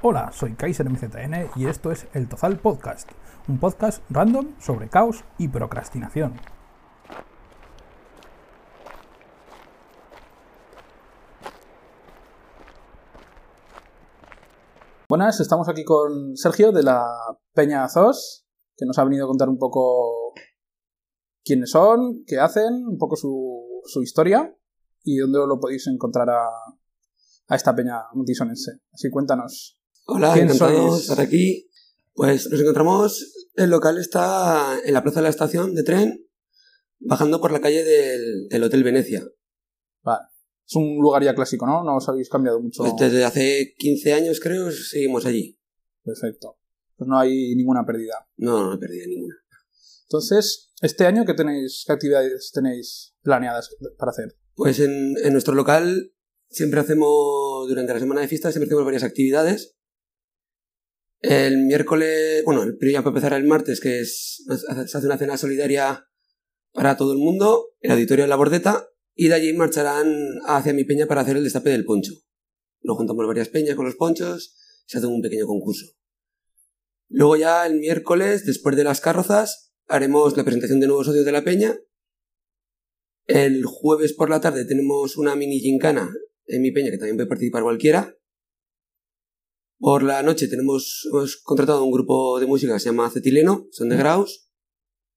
Hola, soy Kaiser MZN y esto es El Tozal Podcast, un podcast random sobre caos y procrastinación. Buenas, estamos aquí con Sergio de la Peña Azos, que nos ha venido a contar un poco quiénes son, qué hacen, un poco su, su historia y dónde lo podéis encontrar a, a esta peña multisonense. Así cuéntanos. Hola, ¿Quién encantado de estar aquí. Pues nos encontramos, el local está en la plaza de la estación de tren, bajando por la calle del, del Hotel Venecia. Vale. Es un lugar ya clásico, ¿no? No os habéis cambiado mucho. Pues desde hace 15 años creo seguimos allí. Perfecto. Pues no hay ninguna pérdida. No, no he perdido ninguna. Entonces, este año, ¿qué tenéis, qué actividades tenéis planeadas para hacer? Pues en, en nuestro local siempre hacemos, durante la semana de fiestas, siempre hacemos varias actividades. El miércoles, bueno, el ya para empezar el martes, que es, se hace una cena solidaria para todo el mundo, el auditorio de la Bordeta, y de allí marcharán hacia mi peña para hacer el destape del poncho. Nos juntamos varias peñas con los ponchos, se hace un pequeño concurso. Luego ya el miércoles, después de las carrozas, haremos la presentación de nuevos socios de la peña. El jueves por la tarde tenemos una mini gincana en mi peña que también puede participar cualquiera. Por la noche tenemos, hemos contratado un grupo de música que se llama Acetileno, son de Graus.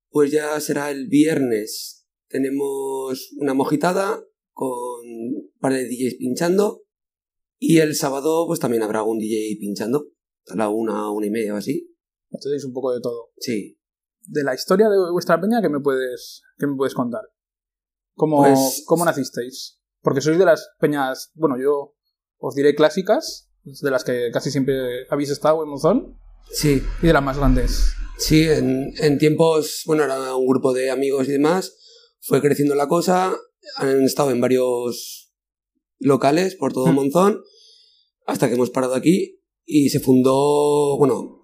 Pues ya será el viernes. Tenemos una mojitada con un par de DJs pinchando. Y el sábado pues también habrá un DJ pinchando. A la una, una y media o así. Tenéis un poco de todo. Sí. De la historia de vuestra peña, ¿qué me puedes, qué me puedes contar? ¿Cómo, Pues- ¿Cómo nacisteis? Porque sois de las peñas, bueno, yo os diré clásicas, de las que casi siempre habéis estado en Monzón, Sí. y de las más grandes. Sí, en, en tiempos, bueno, era un grupo de amigos y demás, fue creciendo la cosa, han estado en varios locales por todo Hmm. Monzón, hasta que hemos parado aquí y se fundó, bueno,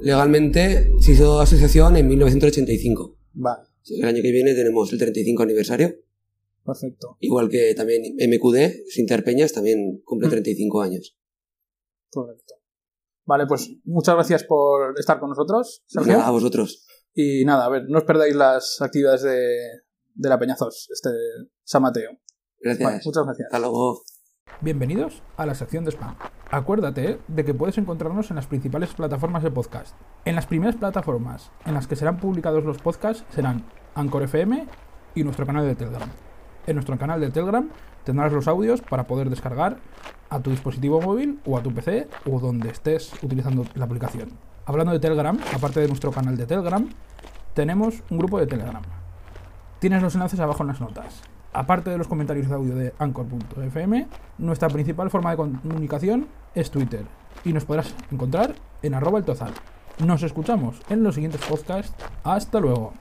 legalmente se hizo asociación en 1985. Vale, El año que viene tenemos el 35 aniversario, perfecto. igual que también MQD, Sinterpeñas, también cumple Hmm. 35 años. Correcto. Vale, pues muchas gracias por estar con nosotros, Sergio. A vosotros. Y nada, a ver, no os perdáis las actividades de, de la Peñazos, este San Mateo. Gracias. Vale, muchas gracias. Hasta luego. Bienvenidos a la sección de spam. Acuérdate de que puedes encontrarnos en las principales plataformas de podcast. En las primeras plataformas en las que serán publicados los podcasts serán Anchor FM y nuestro canal de Telegram. En nuestro canal de Telegram tendrás los audios para poder descargar a tu dispositivo móvil o a tu PC o donde estés utilizando la aplicación. Hablando de Telegram, aparte de nuestro canal de Telegram, tenemos un grupo de Telegram. Tienes los enlaces abajo en las notas. Aparte de los comentarios de audio de Anchor.fm, nuestra principal forma de comunicación es Twitter y nos podrás encontrar en arroba el tozal. Nos escuchamos en los siguientes podcasts. Hasta luego.